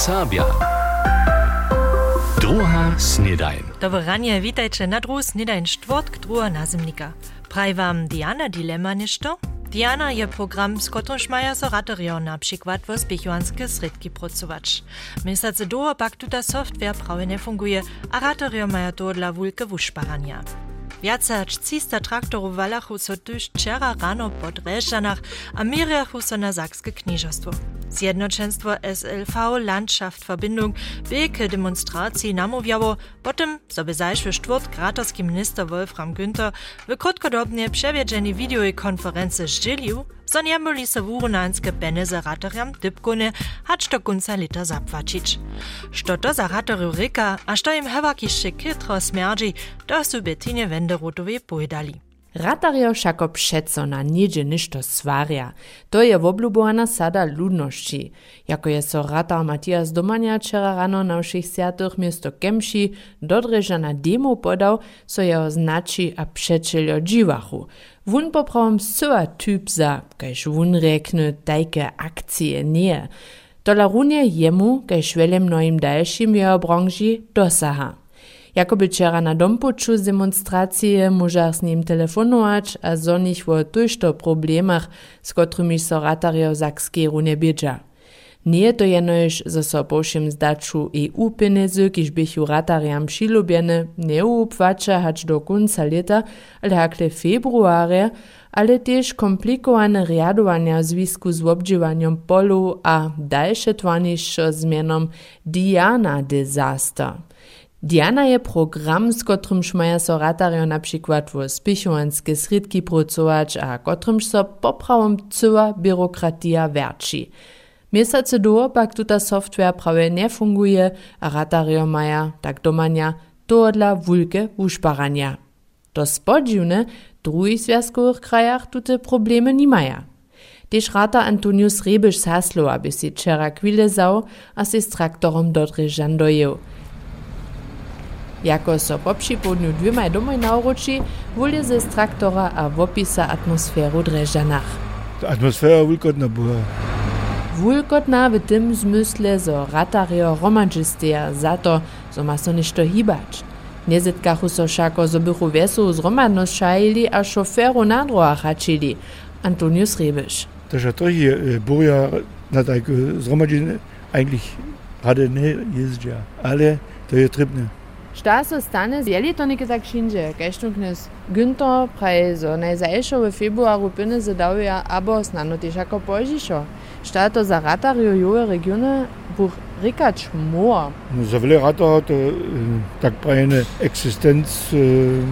Serbia. Druga snedajn. Dobre ranie, witajcie na druhu snedajn czwartk druga nazimnika. Praj wam Diana Dilema ništo? Diana je program, z którym mają so raterio na przykład w zbichuanskie sredki pracować. Miesiące długo pak tuta software prawie nie funguje, a raterio mają to dla wulke wuszparania. Viace aż 300 traktorów walachu so tuż wczera rano po Dreżanach a miriachu so na Sakskie Knieżostwo. Zjednoczeństwo SLV Landschaft Verbindung wielkie demonstracji namówiało, potem sobie zajszły czwort kraterski minister Wolfram Günther. W krótkodobnie przewiedzeni wideokonferencji zdzielił, so nie byli se wurunańskie peneze rateriam typkune hacz do końca lita zapłacić. Što to za ryka, a što im hewakiszcze kytro smerdzi, to su Bettinie Wenderotowie pojedali. Ratarjev Šakop Šecona niđe ništo stvarja. To je obljubovana sada ludnošči. Jako je so ratar Matijas Domanja včera rano na vših sjatoh mjesto Kemši dodreža na demo podal, so je označi a pšečeljo dživahu. Vun popravom sva typ za, kajž vun rekne, tajke akcije nije. Tola runje jemu, kajž velim nojim daljšim je obronži dosaha. Jakoby wczera na dompuczu z demonstracje może z nim telefonować, a zo nich o tużto problemach, z którymi so ratario Sakskiego nie wiedza. Nie to jenoż, że so poszym zdaczu EU pieniędzy, kiż bychu ratariam przylubiene, nie upłacza hać do lata, ale hakle februarie, ale też komplikowane riadowania w związku z obdziewaniem polu a dalsze twanisze zmianom Diana disaster. Diana je program, z kotrymż maja so ratario na przykład w spichuanskie sredki pracować, a kotrymż so poprawom cyła biurokratia werči. Miesiące długo pak tuta software prawie nie funguje, a ratario maja, tak domania, to dla wulke uszparania. To spodziwne, drugich związkowych krajach tute problemy nie maja. Tež rata Antonius Rebiš z Haslo, aby si včera kvilezał, a si s traktorom. Jako so po przypołudniu dwiema domoj nauroči, wulieze z traktora a wopisa atmosferu Dreżanach. Atmosfera wulkotna była. Wulkotna w tym zmysle, zo ratario romančisteja za to, zo ma so ništo hibać. Nie zetkachu so šako, zo bychu wesu zromadność šajili a šoferu na droach hačili. Antonius Rebisch. Też to hier buja na tak zromadziny eigentlich rade nie jeździa, ale to je trybne. Šta so danes, je li to nekaj takšinže, kajštunk nes Günther Preise, naj zajšo v februaru pene zadal je abo snano tišako požišo. Šta to za ratarjo juve regione, buh rikač mor? No, za vele ratar to eh, tak prajene eksistenc eh,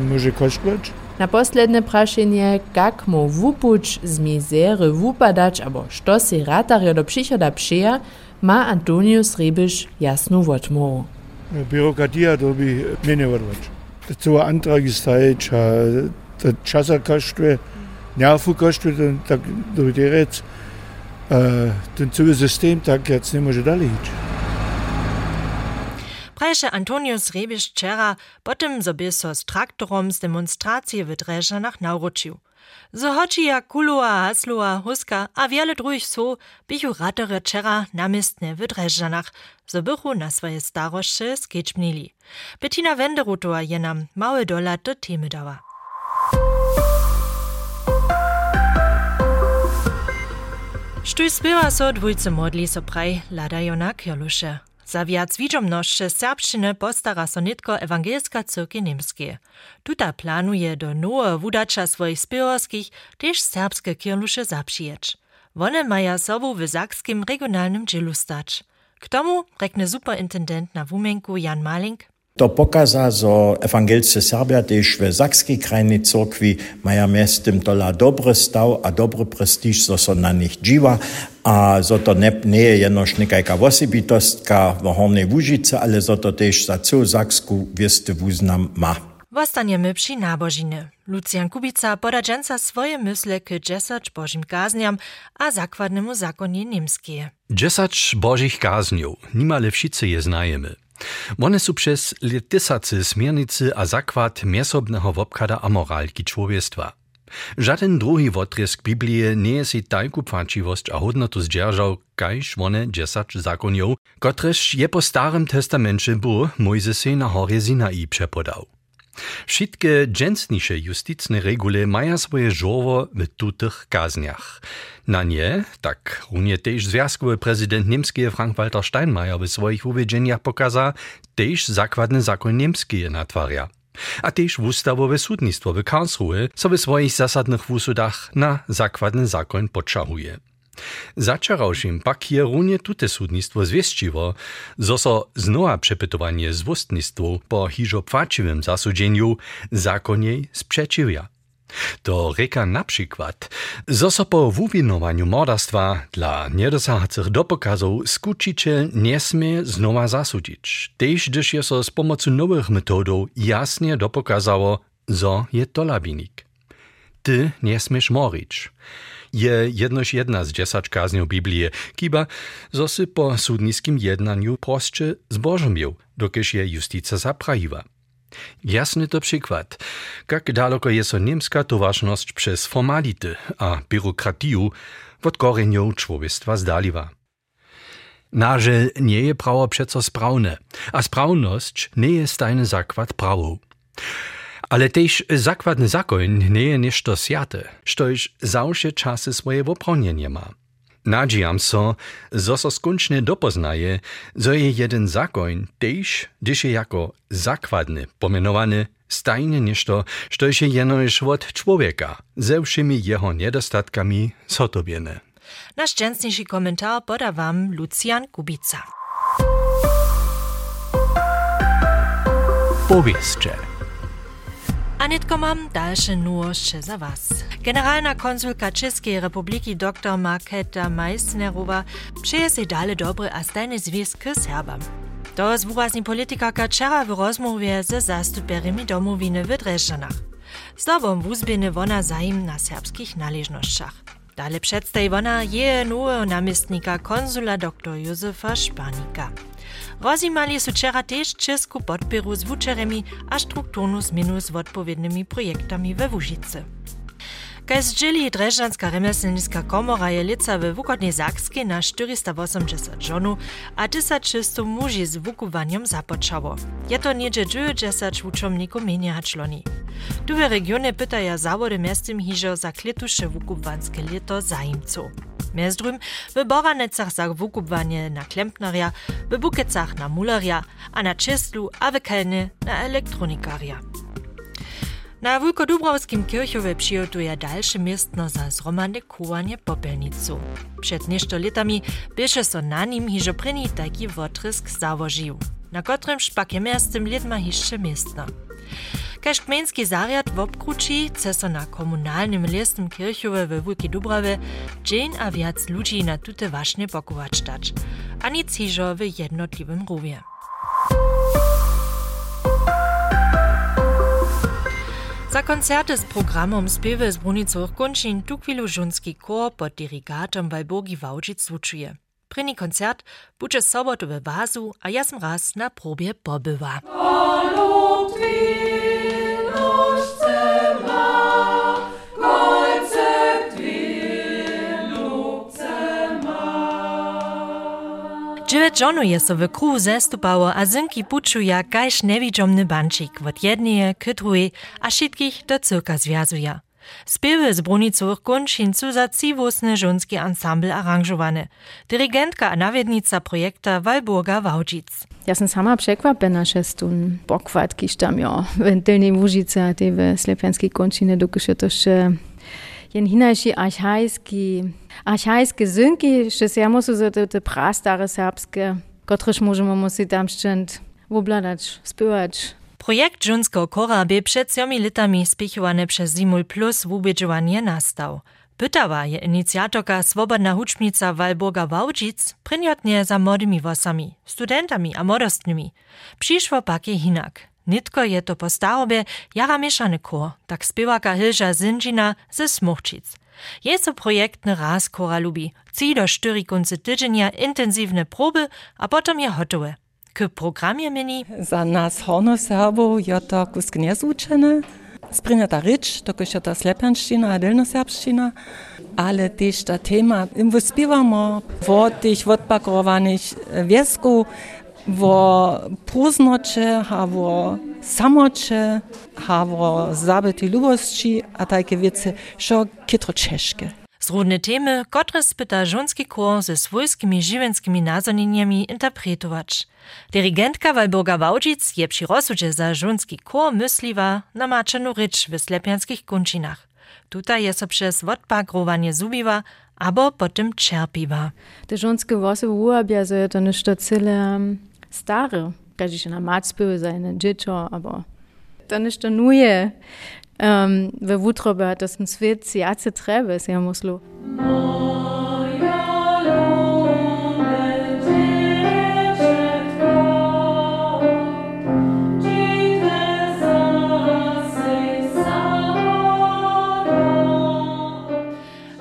može koškvač. Na poslednje vprašanje, kako mu vupuč z mizere vupadač, abo što si ratarjo do prihoda pšija, ma Antonius Ribiš jasno v odmoru. To by mnie nie odwać. To co antragi stajeć, a to czasa kosztuje, nerwu kosztuje, to tak do derec, ten cały system tak jetzt nie może dalej iść. Prajše Antonius Rebiš včera, potem sobie so z traktorom z demonstracije w Dreżanach nauročił. So hoči jak kulua, haslua, huska a wiele druhých so bichu ratere včera namistne w so bychu na swoje starosze skečbnili. Bettina Wenderotova je nam małe dola do temy dała. Štuj spěwa so dvojce modli so praj ladajo na kirluše. Za viac widzomnosće serbšćine postara so nitko ewangelska cyrki niemskie. Tuta planuje do nowe wudača svojich spěwarskich tež serbske kirluše zapřijeć. One maja sobu w sakskim regionalnym džilu stać. K tomu rekne superintendent na wumenku Jan Malink – To pokaza, że ewangelscy Serbia też w Sakskiej krajnej cyrkwi mają miestem tola dobry stał, a dobry prestiż, że są na nich dziwa, a że to nie, nie jenoż nikajka osobitostka w Hornej Łużyce, ale że to też za całą Saksku wiesty wuznam ma. Wostaniemy przy nabożiny. Lucjan Kubica poradzenca swoje mysle k 10 bożym kazniam a zakładnemu zakonie niemskie. 10 bożych kazniów, nimale wszyscy je znajemy. One su przez tysacy smiernicy a zakład miesobnego wobkada a moralki człowiestwa. Żaden drugi wotrysk Biblii nie jest i tajku płaciwość a hodnotu zdzierżał, kajż one dziesacz zakonów, kotreż je po starym testamencie był Mojzesej na horze Sinai przepodał. Wszystkie dżęsniejsze justyczne regule mają swoje żowo w tutych kazniach. Na nie, tak runie też związkowy prezydent niemski Frank-Walter Steinmeier w swoich uwiedzeniach pokazał, też zakładny zakon niemski natwarja. A też ustawowe sudnictwo w Karlsruhe so w swoich zasadnych wusudach na zakładny zakon podczahuje. Zaczarałšim pak je runie tute sudnictwo zwieszczyło, zo so znowa przepytowanie zwostnictwu po hiżo płaciwym zasudzeniu zakoniej sprzeciwia. To reka na przykład, zo so po wuwinowaniu mordarstwa dla niedosahacych dopokazów skuczyciel nie smie znowa zasudzić, też gdyż je so z pomocą nowych metodów jasnie dopokazało, zo je to labinik. Ty nie smiesz morić je jednož jedna z dziesięć kazniów Biblii, kiba zosy po sudniskim jednaniu prostsze zbożomił, dokiż je justicja zaprawiła. Jasny to przykład, jak daleko jest niemska towarzność przez formality a biurokratię od koreniów człowiestwa zdaliwa. Naże nie je prawo przeco sprawne, a sprawność nie jest tajny zakład prawu. Ale też zakładny zakon nie jest ništo sjate, štož zawsze czasy swoje wopronienie ma. Nadzijam so, zo so skunčne dopoznaje, je jeden zakon też, gdyż je jako zakładny pomenowany, stajne ništo, štož je jenož od człowieka, ze všemi jeho nedostatkami sotobiene. Nasz częstniejszy komentar poda wam Lucian Kubica. Powieszcze. Anitkomam dalsze nurše za vas. Generalna Konsul Českej republiki dr. Marketa Meissnerová přeje si dále dobre a stajne zviesky s herbam. To zvúrazní politikarka včera v rozmluvie ze zastuperimi domoviny v Drežanach. Zdobom wuzbieny wona zaim na serbskich należnościach. Dalej przedstawi wona je nowego namiestnika konsula dr Józefa Szpanika. Rozimali su wczera też czesku podpieru z wuczeremi a strukturnu zmienu z projektami we Łużycy. Kaj zdźeli Drežanska remeselnicka komora je lica we wukodnej Sakskiej na 480 żonów, a 1600 muži z wukuwaniem započało. Je to niedzie 90 wuczomników mniej hačloni. Tu w regionie pytaja zawody miastem hižo za klitusze wukuwanskie lito zajimców. Mezdrym w Boranecach za wukupwanie na klempnerja, w Bukecach na mulerja, a na czeslu, a w na elektronikaria. Na Wulkodubrowskim kirchowie przygotuje dalsze miestno za zromadne kuwanie popelnicu. Przed nieszto latami bieše so na nim hižo prini taki wotrysk założył, na którym szpakiem miastem lidma hiszcze miestno. Kaž kmenski zarjad w obkruči, so na komunalnym lesnym kirchowie we Wulki Dubrawe dzień a wiac ludzi na tute właśnie pokować dać, a nic hižo w jednotliwym rówie. Za koncerty z programom Spiewy z Brunicových končin tu chwilu żunski kor pod dirigatom Walburgi Wałdzic zvučuje. Prynny koncert buče sobotu we Wazu, a ja sam raz na probie pobywa. Dziewięć żonu je so w kruhu zestupało, a zynki puczuja kajż newidzomny bančik od jednej k drugiej, a wszystkich do cyrka związuje. Spiewy z Brunicowych končin su za żonski ensemble aranżowane. Dyrygentka a nawiednica projekta Walburga Wałdzic. Ja sam sama przekvapena, że stun pokład, kiż tam jo w tylnej Łużyce, a w Slepianskiej končinie, dokąd to jeszcze jen hinajši archajski, archajski zynki, že se ja musu za te, te prastare serbske, możemy musi tam szczęt wobladać, spywać. Projekt Dżunskiego Kora by przed siomi litami spichowane przez Zimul Plus w ubiedziwanie nastał. Pytała je inicjatorka Swobodna Huczmica Walburga Wałdzic przyniotnie za młodymi wosami, studentami a młodostnymi. Przyszło pak je hinak. Nitko je to po starobie jara mieszany kor, tak spiewaka Hilža Zindzina ze Smuchčic. Je so projektny raz kora lubi. Ci do štyri kunce tydzienia intensywne proby, a potom je hotowe. K programie mini? Za nas hono Serbów je to kusk niezwuczene. Sprinata rycz, to jest ta slepianszczyna, a delnoserbszczyna, ale też ta tema, wyspiewamy o tych odpakowanych wiesku, o próżnocie, o samocie, o zabytej lubości, a takie wiece, co kitro czeskie. Zrudne temy, które spyta żonski kor ze swojskimi żywenskimi nazonieniami interpretować. Dirigentka Walburga Wałdzic je przy rozsudzie za żonski kor myśliwa na maczenu rycz w slepianskich kunczynach. Tutaj je so przez odpagrowanie zubiwa, abo potem czerpiwa. Te żonskie włosy ułabia, że to niż to cyle stare. Każdy się na mać spyły za jedne dziecko, abo to to nuje. um, Vu treba, da sem svet sijace trebe, se jamo slu.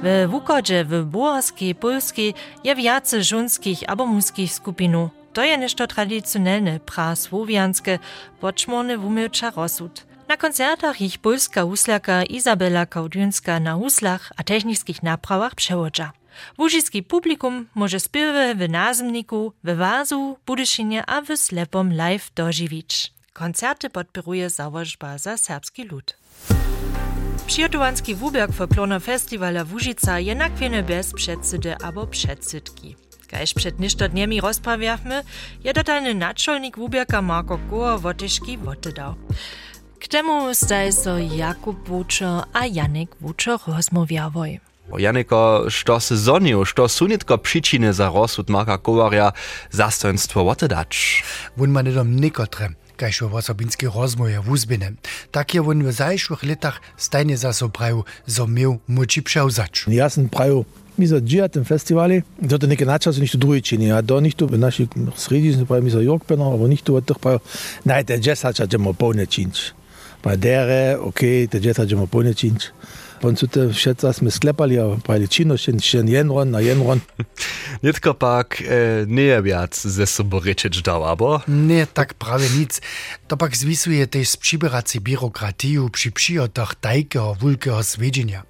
W Wukodzie, w Boarskiej, Polskiej je wiace żunskich albo muskich skupinu. To je nešto tradicionelne, prasłowianskie, poczmony w umiełcza rozsud. Na koncertach ich polska huslarka Izabela Kaudynska na huslach a technickich naprawach przewodza. Łużyski publikum może spiewy w nazemniku, w wazu, Budyszynie a w slepom live dożywić. Koncerty podpieruje założba za serbski lud. Przygotowanski wuberg folklorno festivala Łużyca je nakwiene bez przedsydy albo przedsydki. Kaž przed ništo dniemi rozprawiamy, je dotalny naczelnik wuberka Marko Goa wotyszki wotydał. K čemu staj so Jakub Vučo a Janek Vučo rozmowiawoj. Janeko, što se zonio, što sunitko przyczyny za rozsud Marka Kowarja zastojenstwo łatedacz? Wun ma nedom nikotrem. kajšo vosobinski rozmoje v uzbine. Tak je on v zajših letah stajne za so prav zomel moči převzač. Jaz sem prav mi za džijat in festivali, da to neke načase ništa drugi čini, a do ništa v naših sredi, pravi mi za Jorkpeno, ali ništa v teh prav, najte džesača, da mu polne činč. Madeira, ok, te jeta de uma pone cinci. Su te všetca sme sklepali, a pravili čino, še, še jenron na jenron. Nitko pak e, nie je viac ze sobą ryczyć dał, abo? Nie, tak prawie nic. To pak zwisuje też z przybiracji biurokratiju przy przyjotach tajkeho, wulkeho swiedzienia.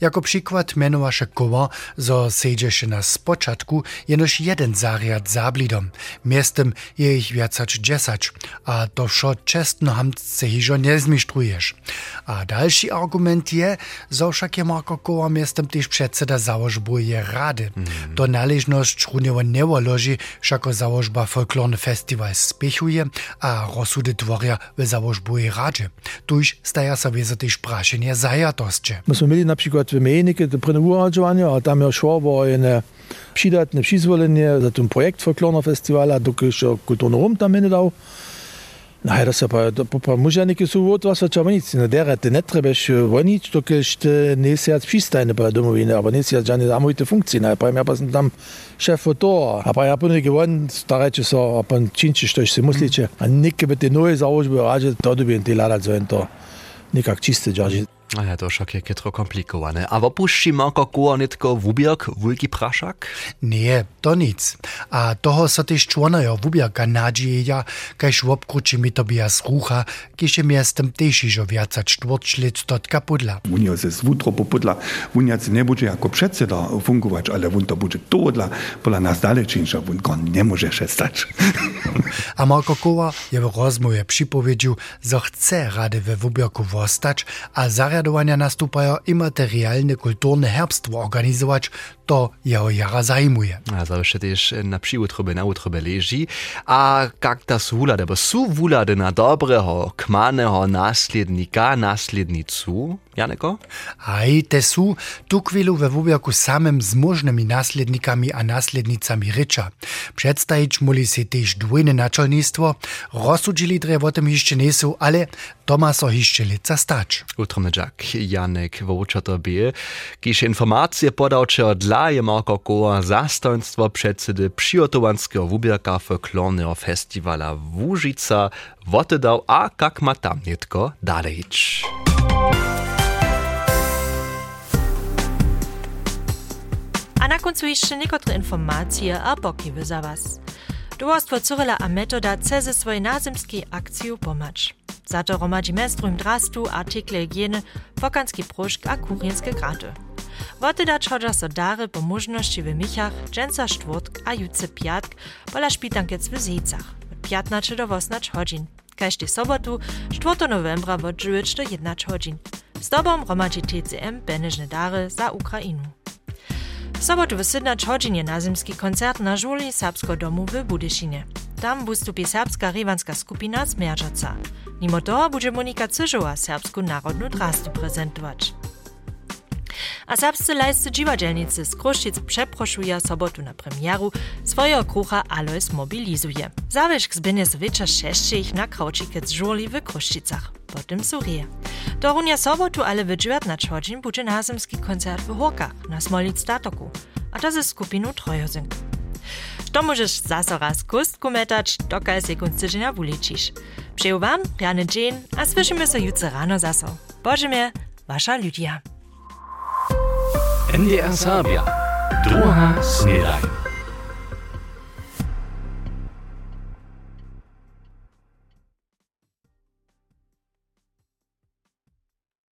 Jako przykład mianowaše koło, zo sejdzie na spoczatku jenoż jeden zariad zablidom. Miestem je ich wiacać dziesać, a to wszo czestno hamtce hižo nie. A dalszy argument je, zo však je Marko Koła miestem też przedseda założbuje rady. Mm. To należność Šruniewa nie woloży, všako założba folklorny festiwal spiechuje, a rozsudy tworia w założbuje radzie. Tuż staja sobie za też praszenie zajatości. My mieli na przykład w Mejnike to prene uradžovanje, a tam je šlo bo ene přidatne přizvolenie za ten projekt folklorno festivala, dokud je kulturno rum tam Naja, das ja bei Papa Mujanik so gut, was wir nicht. Der hat den Netrebesch, wenn ich, du kannst nächstes Jahr Schießteine bei Domowine, aber nächstes Jahr Janis haben heute Funktion. Bei mir passen dann Chef von Tor. Aber ich habe nicht gewohnt, da reicht es auch, ab ein Chinchisch durch die Muslice. Ein Nicke mit den Neues, aber ich bin da, du bist die Lada so ein Tor. Nicht aktiv, Janis. A ja, to však je ketro komplikowane. A Marko Koła nitko wubierk, wulki praszak? Nie, to nic. A toho so też członojo wubierka nadzieja, kaž obkruči mi tobie z rucha, kiež je miestem też iżo wiaca cztwórć lat stotka pudla. Unia ze zwutro popudla, unia nie będzie jako przedseda fungować, ale wun to będzie to dla, pola nas dalej czynsza, wun kon nie może się stać. A Marko Koła je w rozmowie przypowiedział, że chce rady we wubierku wostać, a zarządzać zarjadowania nastupają immaterialne kulturne herbstwo organizować, to jeho jara zajmuje. A zawsze też na przyutrobie, na utrobie leży. A jak ta wulade, bo są wulady na dobrego, kmanego naslednika, naslednicu, Janeko? Aj, te są tu chwilu we wubierku samym z możnymi naslednikami a naslednicami rycza. Przedstawić muli się też dwójne naczelnictwo, rozsudzili dre o tym jeszcze nie są, ale to ma so jeszcze lica stać. Utromny Jack, Janek Wołczato-Biel, kiż informacje podał czy dla je Marko Koła zastoństwo przedsedy przygotowanskiego wubierka folklornego festiwala Wóżyca wotydał, a jak ma tam nitko dalej A na końcu jeszcze niektóre informacje a bokiwy za was. Towarstwo Cyrila a Metoda chce ze swojej nazemskiej akcji pomóc. Za to romadzi drastu, artikle hygieny, pokanski proszk a kurinske graty. Woty dać chodza so dary po możności w michach, dżęca czwartk a jutce piatk, pola szpitankec w zejcach, od 15 do 18 godzin. Każdy sobotu, 4 novembra od 9 do 1 godzin. Z tobą romadzi TCM beneżne dary za Ukrainu. W sobotu w 17 godzinie nazymski koncert na żuli Serbsko domu w Budyszynie. Tam wystąpi serbska riwanska skupina Smerdżaca. Mimo toho będzie Monika Cyżowa serbską narodną drastu prezentować. A serbscy lajscy dziwadzielnicy z Kruszczyc przeproszuje sobotu na premieru, swojego krucha Alois mobilizuje. Zawieszk zbynie z wiecza ich na kraučike z żuli w Kruszczycach. Potem surije. Do runia sobotu ale w 19 godzin będzie nazemski koncert w Horkach na Smolic Statoku, a to ze skupiną Trojozynk. To możesz zase raz kustku metać, dokaj sekund tydzienia uliczysz. Přeju wam dzień, a słyszymy się jutro rano zaso. Boże wasza Lydia. NDR Sabia. Droha Snedain.